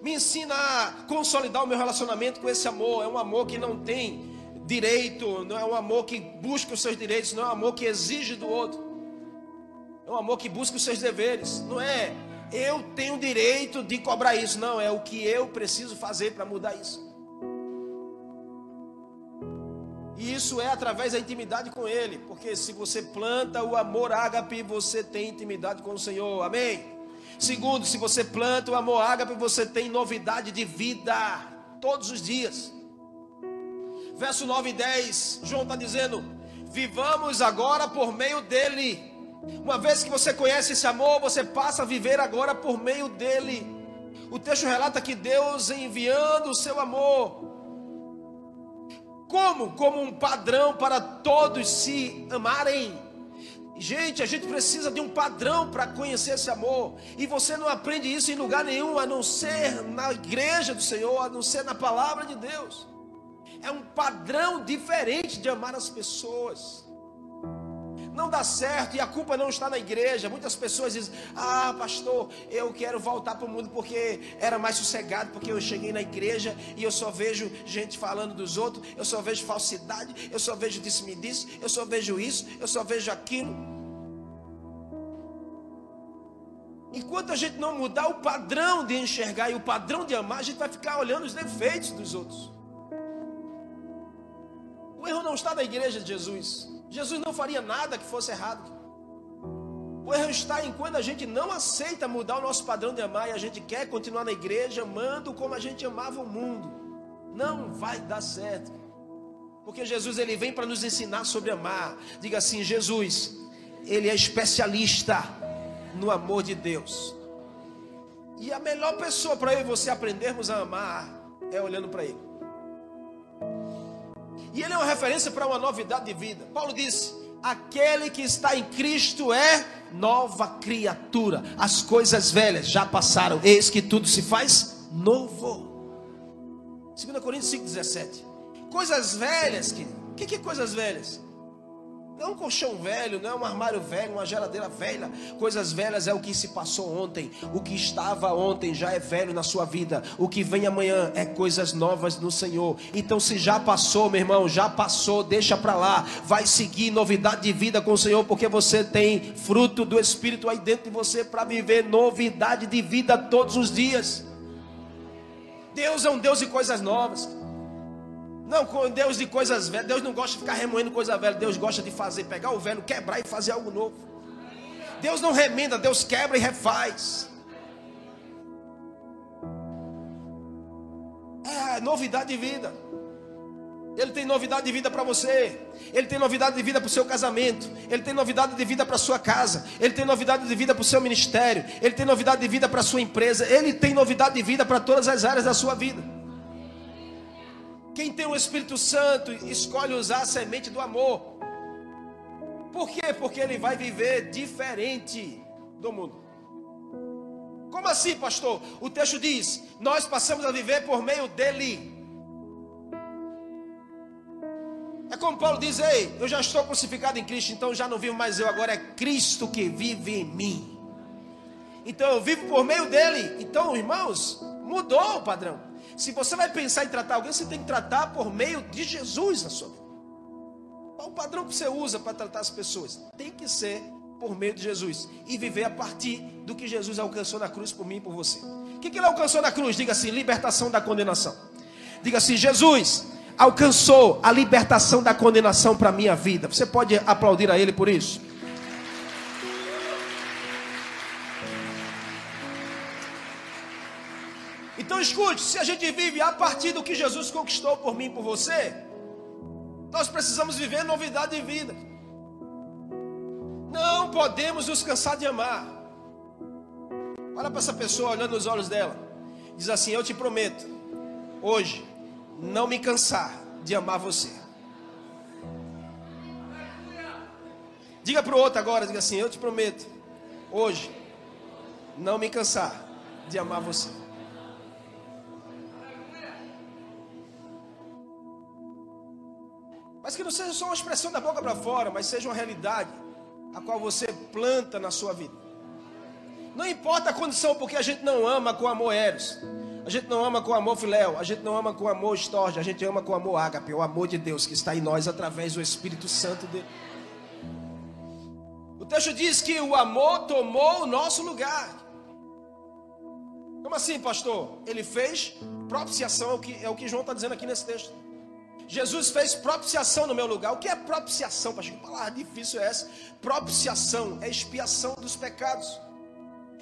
Me ensina a consolidar o meu relacionamento com esse amor. É um amor que não tem direito, não é um amor que busca os seus direitos, não é um amor que exige do outro. É um amor que busca os seus deveres, não é eu tenho direito de cobrar isso. Não, é o que eu preciso fazer para mudar isso. E isso é através da intimidade com Ele, porque se você planta o amor ágape, você tem intimidade com o Senhor, amém? Segundo, se você planta o amor ágape, você tem novidade de vida todos os dias. Verso 9 e 10, João está dizendo: Vivamos agora por meio dele uma vez que você conhece esse amor, você passa a viver agora por meio dele. O texto relata que Deus enviando o seu amor. Como? Como um padrão para todos se amarem. Gente, a gente precisa de um padrão para conhecer esse amor. E você não aprende isso em lugar nenhum, a não ser na igreja do Senhor, a não ser na palavra de Deus. É um padrão diferente de amar as pessoas não dá certo e a culpa não está na igreja. Muitas pessoas dizem: Ah, pastor, eu quero voltar para o mundo porque era mais sossegado, porque eu cheguei na igreja e eu só vejo gente falando dos outros, eu só vejo falsidade, eu só vejo disse-me disse, eu só vejo isso, eu só vejo aquilo. Enquanto a gente não mudar o padrão de enxergar e o padrão de amar, a gente vai ficar olhando os defeitos dos outros. Não está na igreja de Jesus. Jesus não faria nada que fosse errado. O erro está em quando a gente não aceita mudar o nosso padrão de amar e a gente quer continuar na igreja amando como a gente amava o mundo. Não vai dar certo. Porque Jesus ele vem para nos ensinar sobre amar. Diga assim, Jesus, ele é especialista no amor de Deus. E a melhor pessoa para eu e você aprendermos a amar é olhando para ele. E ele é uma referência para uma novidade de vida. Paulo disse: aquele que está em Cristo é nova criatura. As coisas velhas já passaram, eis que tudo se faz novo. 2 Coríntios 5,17. Coisas velhas, querido. O que, que é coisas velhas? Não é um colchão velho, não é um armário velho, uma geladeira velha. Coisas velhas é o que se passou ontem. O que estava ontem já é velho na sua vida. O que vem amanhã é coisas novas no Senhor. Então, se já passou, meu irmão, já passou, deixa para lá. Vai seguir novidade de vida com o Senhor, porque você tem fruto do Espírito aí dentro de você para viver novidade de vida todos os dias. Deus é um Deus de coisas novas. Não, Deus de coisas velhas. Deus não gosta de ficar remoendo coisa velha. Deus gosta de fazer, pegar o velho, quebrar e fazer algo novo. Deus não remenda, Deus quebra e refaz. É novidade de vida. Ele tem novidade de vida para você. Ele tem novidade de vida para o seu casamento. Ele tem novidade de vida para a sua casa. Ele tem novidade de vida para o seu ministério. Ele tem novidade de vida para a sua empresa. Ele tem novidade de vida para todas as áreas da sua vida. Quem tem o Espírito Santo escolhe usar a semente do amor. Por quê? Porque ele vai viver diferente do mundo. Como assim, pastor? O texto diz: Nós passamos a viver por meio dele. É como Paulo diz: Ei, eu já estou crucificado em Cristo, então já não vivo mais eu, agora é Cristo que vive em mim. Então eu vivo por meio dele. Então, irmãos, mudou o padrão. Se você vai pensar em tratar alguém, você tem que tratar por meio de Jesus na sua vida. Qual o padrão que você usa para tratar as pessoas? Tem que ser por meio de Jesus e viver a partir do que Jesus alcançou na cruz por mim e por você. O que, que ele alcançou na cruz? Diga assim: libertação da condenação. Diga assim: Jesus alcançou a libertação da condenação para a minha vida. Você pode aplaudir a Ele por isso? Escute, se a gente vive a partir do que Jesus conquistou por mim e por você, nós precisamos viver novidade de vida. Não podemos nos cansar de amar. Olha para essa pessoa olhando nos olhos dela. Diz assim: Eu te prometo, hoje, não me cansar de amar você. Diga para o outro agora, diga assim: Eu te prometo, hoje, não me cansar de amar você. Não seja só uma expressão da boca para fora, mas seja uma realidade a qual você planta na sua vida. Não importa a condição, porque a gente não ama com amor eros. A gente não ama com amor filéu, a gente não ama com amor estorge, a gente ama com amor ágape, o amor de Deus que está em nós através do Espírito Santo dele. O texto diz que o amor tomou o nosso lugar. Como assim, pastor? Ele fez propiciação, é o que, é o que João está dizendo aqui nesse texto. Jesus fez propiciação no meu lugar. O que é propiciação, pastor? Que palavra difícil é essa? Propiciação é expiação dos pecados.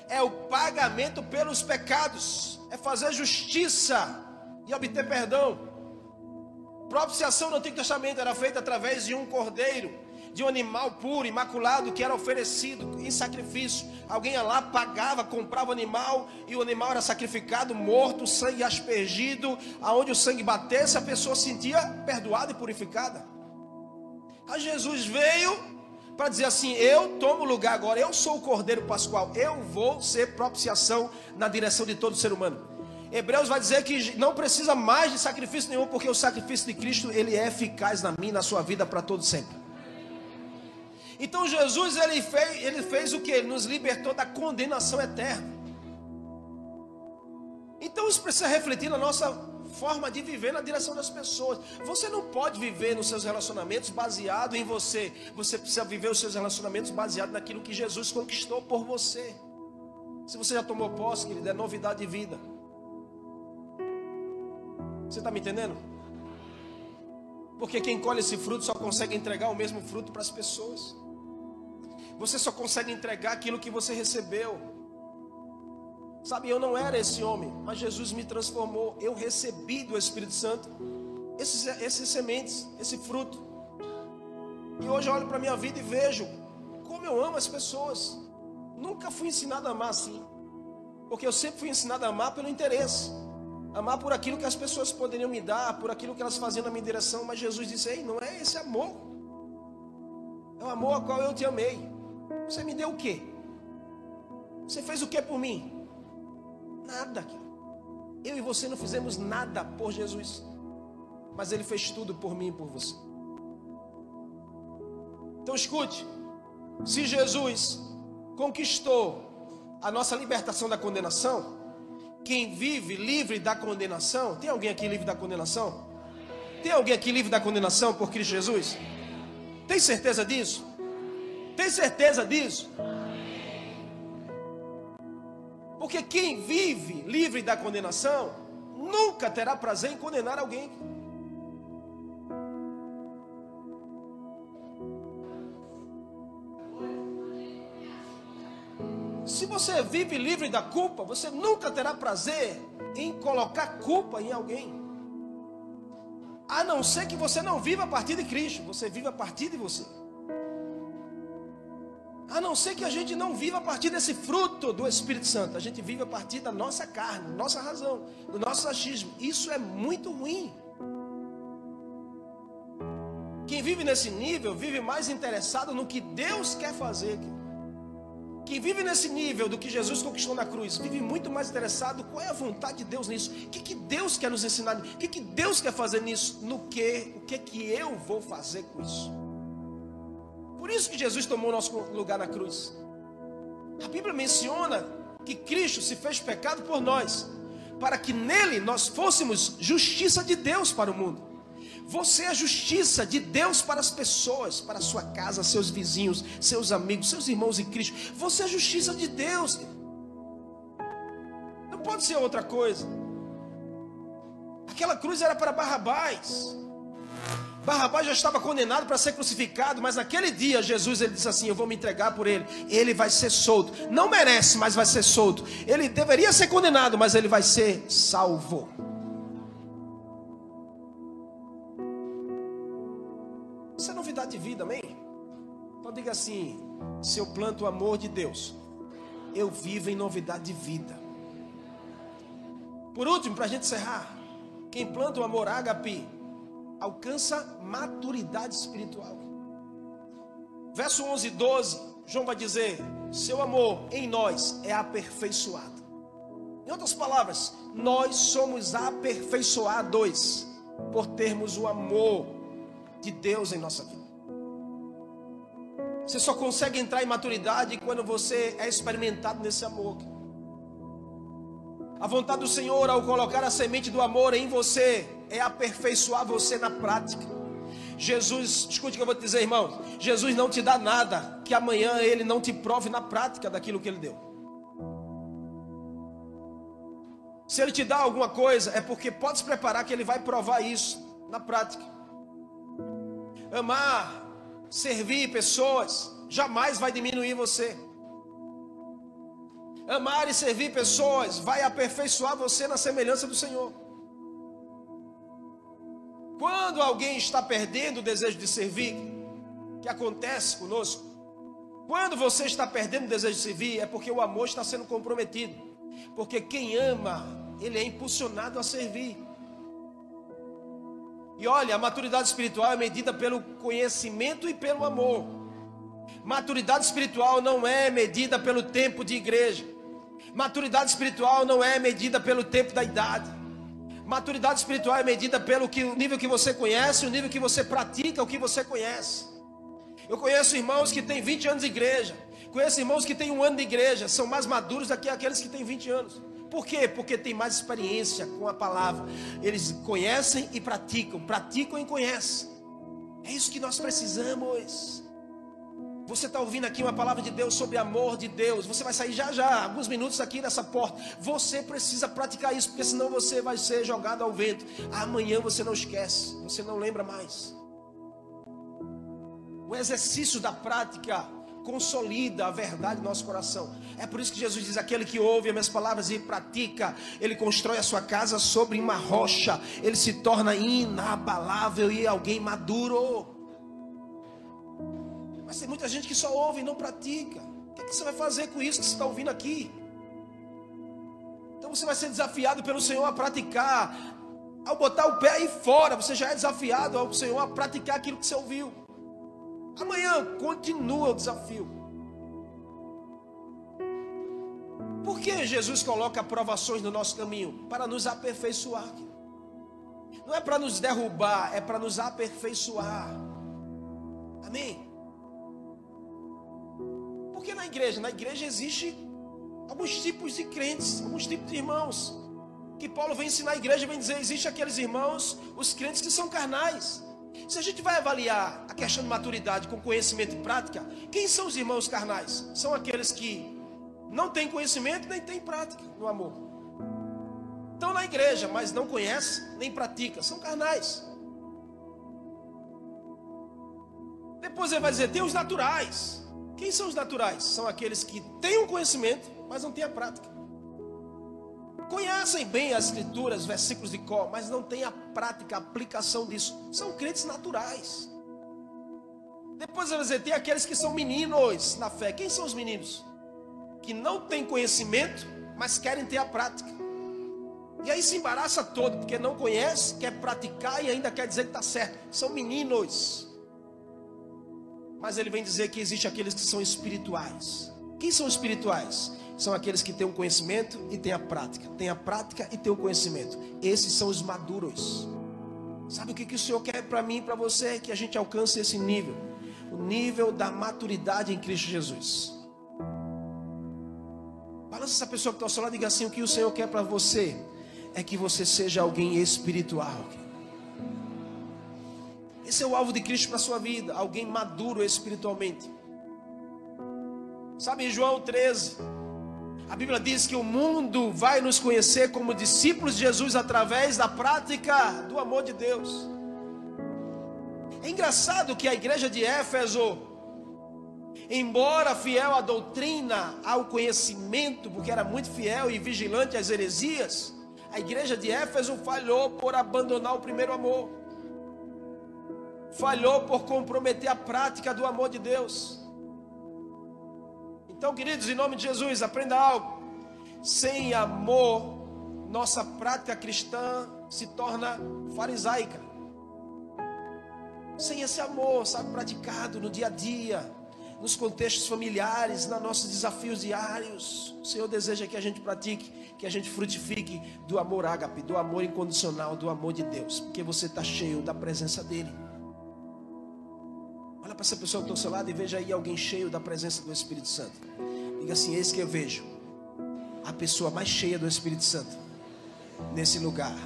É o pagamento pelos pecados. É fazer justiça e obter perdão. Propiciação no Antigo Testamento era feita através de um cordeiro de um animal puro, imaculado, que era oferecido em sacrifício. Alguém ia lá, pagava, comprava o animal, e o animal era sacrificado, morto, sangue aspergido, aonde o sangue batesse, a pessoa sentia perdoada e purificada. Aí Jesus veio para dizer assim: Eu tomo lugar agora, eu sou o Cordeiro Pascual, eu vou ser propiciação na direção de todo ser humano. Hebreus vai dizer que não precisa mais de sacrifício nenhum, porque o sacrifício de Cristo ele é eficaz na minha, na sua vida para todo sempre. Então Jesus ele fez, ele fez o que? Ele nos libertou da condenação eterna. Então isso precisa refletir na nossa forma de viver na direção das pessoas. Você não pode viver nos seus relacionamentos baseado em você. Você precisa viver os seus relacionamentos baseado naquilo que Jesus conquistou por você. Se você já tomou posse, querido, é novidade de vida. Você está me entendendo? Porque quem colhe esse fruto só consegue entregar o mesmo fruto para as pessoas. Você só consegue entregar aquilo que você recebeu. Sabe, eu não era esse homem, mas Jesus me transformou. Eu recebi do Espírito Santo esses, esses sementes, esse fruto. E hoje eu olho para minha vida e vejo como eu amo as pessoas. Nunca fui ensinado a amar assim. Porque eu sempre fui ensinado a amar pelo interesse. Amar por aquilo que as pessoas poderiam me dar, por aquilo que elas faziam na minha direção. Mas Jesus disse: Ei, não é esse amor. É o amor a qual eu te amei. Você me deu o quê? Você fez o que por mim? Nada. Eu e você não fizemos nada por Jesus. Mas Ele fez tudo por mim e por você. Então escute: se Jesus conquistou a nossa libertação da condenação, quem vive livre da condenação, tem alguém aqui livre da condenação? Tem alguém aqui livre da condenação por Cristo Jesus? Tem certeza disso? Tem certeza disso? Porque quem vive livre da condenação nunca terá prazer em condenar alguém. Se você vive livre da culpa, você nunca terá prazer em colocar culpa em alguém. A não ser que você não viva a partir de Cristo, você vive a partir de você. A não ser que a gente não viva a partir desse fruto do Espírito Santo, a gente vive a partir da nossa carne, nossa razão, do nosso achismo. Isso é muito ruim. Quem vive nesse nível vive mais interessado no que Deus quer fazer. Quem vive nesse nível do que Jesus conquistou na cruz, vive muito mais interessado qual é a vontade de Deus nisso. O que, que Deus quer nos ensinar? O que, que Deus quer fazer nisso? No que? O que que eu vou fazer com isso? Por isso que Jesus tomou nosso lugar na cruz. A Bíblia menciona que Cristo se fez pecado por nós, para que nele nós fôssemos justiça de Deus para o mundo. Você é a justiça de Deus para as pessoas, para a sua casa, seus vizinhos, seus amigos, seus irmãos em Cristo. Você é a justiça de Deus. Não pode ser outra coisa. Aquela cruz era para Barrabás. Barrabás já estava condenado para ser crucificado, mas naquele dia Jesus ele disse assim: Eu vou me entregar por ele. Ele vai ser solto. Não merece, mas vai ser solto. Ele deveria ser condenado, mas ele vai ser salvo. Isso é novidade de vida, amém? Então diga assim: se eu planto o amor de Deus, eu vivo em novidade de vida. Por último, para a gente encerrar, quem planta o amor ágape alcança maturidade espiritual. Verso 11 e 12, João vai dizer: Seu amor em nós é aperfeiçoado. Em outras palavras, nós somos aperfeiçoados por termos o amor de Deus em nossa vida. Você só consegue entrar em maturidade quando você é experimentado nesse amor. A vontade do Senhor ao colocar a semente do amor em você é aperfeiçoar você na prática. Jesus, escute o que eu vou te dizer, irmão. Jesus não te dá nada que amanhã ele não te prove na prática daquilo que ele deu. Se ele te dá alguma coisa, é porque pode se preparar que ele vai provar isso na prática amar, servir pessoas, jamais vai diminuir você. Amar e servir pessoas vai aperfeiçoar você na semelhança do Senhor. Quando alguém está perdendo o desejo de servir, que acontece conosco, quando você está perdendo o desejo de servir, é porque o amor está sendo comprometido. Porque quem ama, ele é impulsionado a servir. E olha, a maturidade espiritual é medida pelo conhecimento e pelo amor. Maturidade espiritual não é medida pelo tempo de igreja. Maturidade espiritual não é medida pelo tempo da idade. Maturidade espiritual é medida pelo que, o nível que você conhece, o nível que você pratica, o que você conhece. Eu conheço irmãos que têm 20 anos de igreja. Conheço irmãos que têm um ano de igreja. São mais maduros do que aqueles que têm 20 anos. Por quê? Porque tem mais experiência com a palavra. Eles conhecem e praticam, praticam e conhecem. É isso que nós precisamos. Você está ouvindo aqui uma palavra de Deus sobre amor de Deus. Você vai sair já já, alguns minutos aqui nessa porta. Você precisa praticar isso, porque senão você vai ser jogado ao vento. Amanhã você não esquece, você não lembra mais. O exercício da prática consolida a verdade no nosso coração. É por isso que Jesus diz: aquele que ouve as minhas palavras e pratica, ele constrói a sua casa sobre uma rocha, ele se torna inabalável e alguém maduro. Mas tem muita gente que só ouve e não pratica. O que, é que você vai fazer com isso que você está ouvindo aqui? Então você vai ser desafiado pelo Senhor a praticar. Ao botar o pé aí fora, você já é desafiado ao Senhor a praticar aquilo que você ouviu. Amanhã continua o desafio. Por que Jesus coloca provações no nosso caminho? Para nos aperfeiçoar. Não é para nos derrubar, é para nos aperfeiçoar. Amém? Porque na igreja, na igreja existe alguns tipos de crentes, alguns tipos de irmãos. Que Paulo vem ensinar a igreja, vem dizer, existe aqueles irmãos, os crentes que são carnais. Se a gente vai avaliar a questão de maturidade com conhecimento e prática, quem são os irmãos carnais? São aqueles que não têm conhecimento nem têm prática no amor. Estão na igreja, mas não conhecem nem praticam, são carnais. Depois ele vai dizer: tem os naturais. Quem são os naturais? São aqueles que têm um conhecimento, mas não têm a prática. Conhecem bem as escrituras, versículos de cor, mas não têm a prática, a aplicação disso. São crentes naturais. Depois vai dizer, tem aqueles que são meninos na fé. Quem são os meninos? Que não têm conhecimento, mas querem ter a prática. E aí se embaraça todo, porque não conhece, quer praticar e ainda quer dizer que está certo. São meninos. Mas ele vem dizer que existe aqueles que são espirituais. Quem são espirituais? São aqueles que têm o um conhecimento e têm a prática. Tem a prática e tem o conhecimento. Esses são os maduros. Sabe o que, que o Senhor quer para mim e para você? Que a gente alcance esse nível. O nível da maturidade em Cristo Jesus. Balança essa pessoa que está ao seu lado e diga assim: o que o Senhor quer para você é que você seja alguém espiritual. Esse é o alvo de Cristo para a sua vida, alguém maduro espiritualmente. Sabe em João 13, a Bíblia diz que o mundo vai nos conhecer como discípulos de Jesus através da prática do amor de Deus. É engraçado que a igreja de Éfeso, embora fiel à doutrina, ao conhecimento, porque era muito fiel e vigilante às heresias, a igreja de Éfeso falhou por abandonar o primeiro amor falhou por comprometer a prática do amor de Deus. Então, queridos, em nome de Jesus, aprenda algo. Sem amor, nossa prática cristã se torna farisaica. Sem esse amor, sabe, praticado no dia a dia, nos contextos familiares, nos nossos desafios diários. O Senhor deseja que a gente pratique, que a gente frutifique do amor ágape, do amor incondicional, do amor de Deus, porque você está cheio da presença dEle. Para essa pessoa ao seu lado e veja aí alguém cheio da presença do Espírito Santo. Diga assim: Esse que eu vejo, a pessoa mais cheia do Espírito Santo nesse lugar.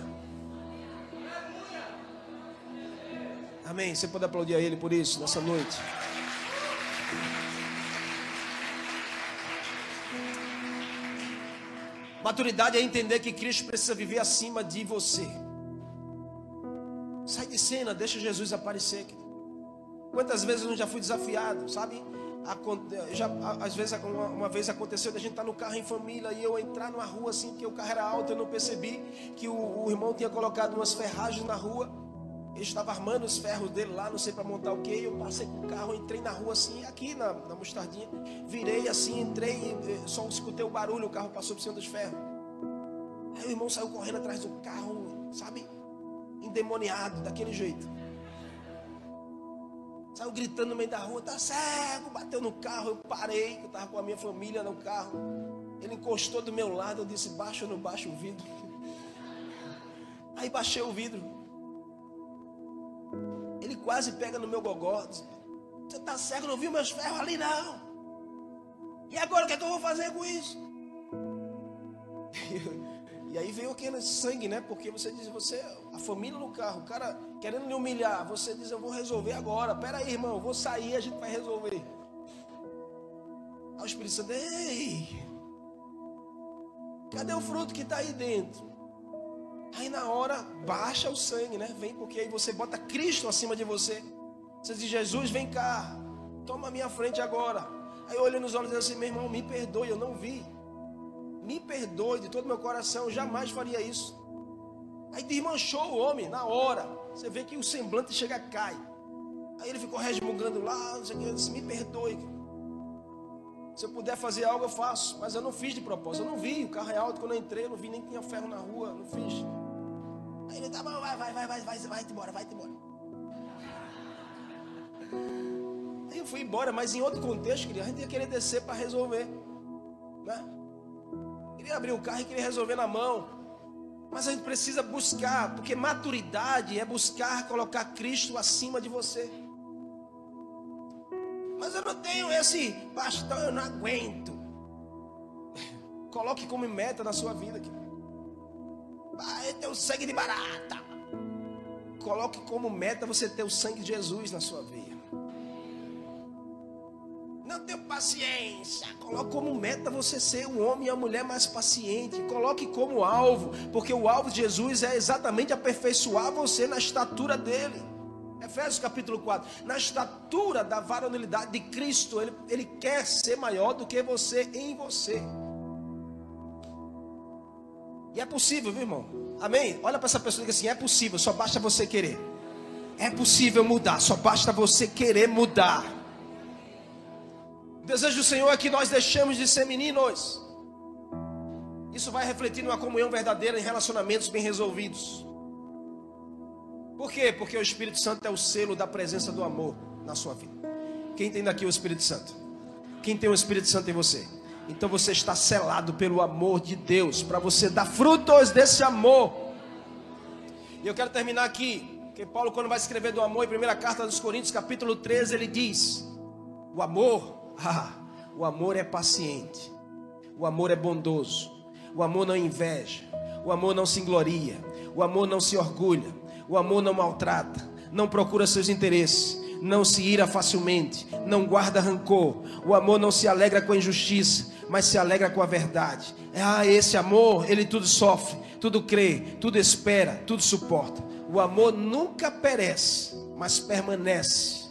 Amém. Você pode aplaudir a Ele por isso nessa noite. Maturidade é entender que Cristo precisa viver acima de você. Sai de cena, deixa Jesus aparecer. Quantas vezes eu já fui desafiado, sabe? Já, às vezes, uma, uma vez aconteceu da gente estar tá no carro em família e eu entrar numa rua assim, que o carro era alto, eu não percebi que o, o irmão tinha colocado umas ferragens na rua. Ele estava armando os ferros dele lá, não sei para montar o que. Eu passei com o carro, entrei na rua assim, aqui na, na mostardinha. Virei assim, entrei, só escutei o barulho, o carro passou por cima dos ferros. Aí o irmão saiu correndo atrás do carro, sabe? Endemoniado, daquele jeito. Saiu gritando no meio da rua, tá cego, bateu no carro, eu parei, eu estava com a minha família no carro. Ele encostou do meu lado, eu disse, baixa ou não baixa o vidro? (laughs) Aí baixei o vidro. Ele quase pega no meu gogó. Você tá cego, não viu meus ferros ali não? E agora o que, é que eu vou fazer com isso? (laughs) E aí veio aquele sangue, né? Porque você diz, você, a família no carro, o cara querendo lhe humilhar, você diz, eu vou resolver agora. Pera aí, irmão, eu vou sair, a gente vai resolver. Aí o Espírito Santo, ei, cadê o fruto que está aí dentro? Aí na hora baixa o sangue, né? Vem porque aí você bota Cristo acima de você. Você diz, Jesus, vem cá, toma a minha frente agora. Aí eu olho nos olhos e digo assim, meu irmão, me perdoe, eu não vi. Me perdoe de todo meu coração, eu jamais faria isso. Aí desmanchou o homem na hora. Você vê que o semblante chega cai. Aí ele ficou resmungando lá, não sei o que, eu disse, me perdoe. Se eu puder fazer algo, eu faço. Mas eu não fiz de propósito. Eu não vi. O carro é alto quando eu entrei. Eu não vi nem que tinha ferro na rua. Não fiz. Aí ele tá bom, vai, vai, vai, vai, vai, vai embora, vai embora. Aí eu fui embora, mas em outro contexto, queria, a gente ia querer descer para resolver. Né? Queria abrir o carro e queria resolver na mão. Mas a gente precisa buscar, porque maturidade é buscar colocar Cristo acima de você. Mas eu não tenho esse pastor, eu não aguento. (laughs) Coloque como meta na sua vida. Vai ter o sangue de barata. Coloque como meta você ter o sangue de Jesus na sua veia. Não tenho paciência. Coloque como meta você ser um homem e uma mulher mais paciente. Coloque como alvo, porque o alvo de Jesus é exatamente aperfeiçoar você na estatura dele. Efésios capítulo 4. Na estatura da varonilidade de Cristo, ele, ele quer ser maior do que você em você. E é possível, viu, irmão? Amém? Olha para essa pessoa e diga assim: é possível, só basta você querer. É possível mudar, só basta você querer mudar. O desejo do Senhor é que nós deixemos de ser meninos. Isso vai refletir numa comunhão verdadeira em relacionamentos bem resolvidos. Por quê? Porque o Espírito Santo é o selo da presença do amor na sua vida. Quem tem daqui o Espírito Santo? Quem tem o Espírito Santo em você? Então você está selado pelo amor de Deus, para você dar frutos desse amor. E eu quero terminar aqui, que Paulo, quando vai escrever do amor, em primeira carta dos Coríntios, capítulo 13, ele diz: O amor, (laughs) ah, o amor é paciente, o amor é bondoso, o amor não inveja, o amor não se gloria, o amor não se orgulha, o amor não maltrata, não procura seus interesses, não se ira facilmente, não guarda rancor. O amor não se alegra com a injustiça, mas se alegra com a verdade. Ah, esse amor, ele tudo sofre, tudo crê, tudo espera, tudo suporta. O amor nunca perece, mas permanece.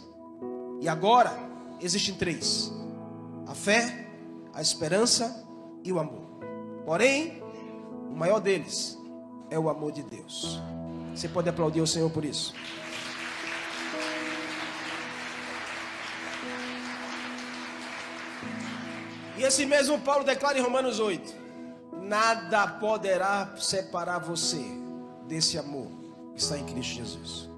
E agora, existem três: a fé, a esperança e o amor. Porém, o maior deles é o amor de Deus. Você pode aplaudir o Senhor por isso. E esse mesmo Paulo declara em Romanos 8: Nada poderá separar você desse amor que está em Cristo Jesus.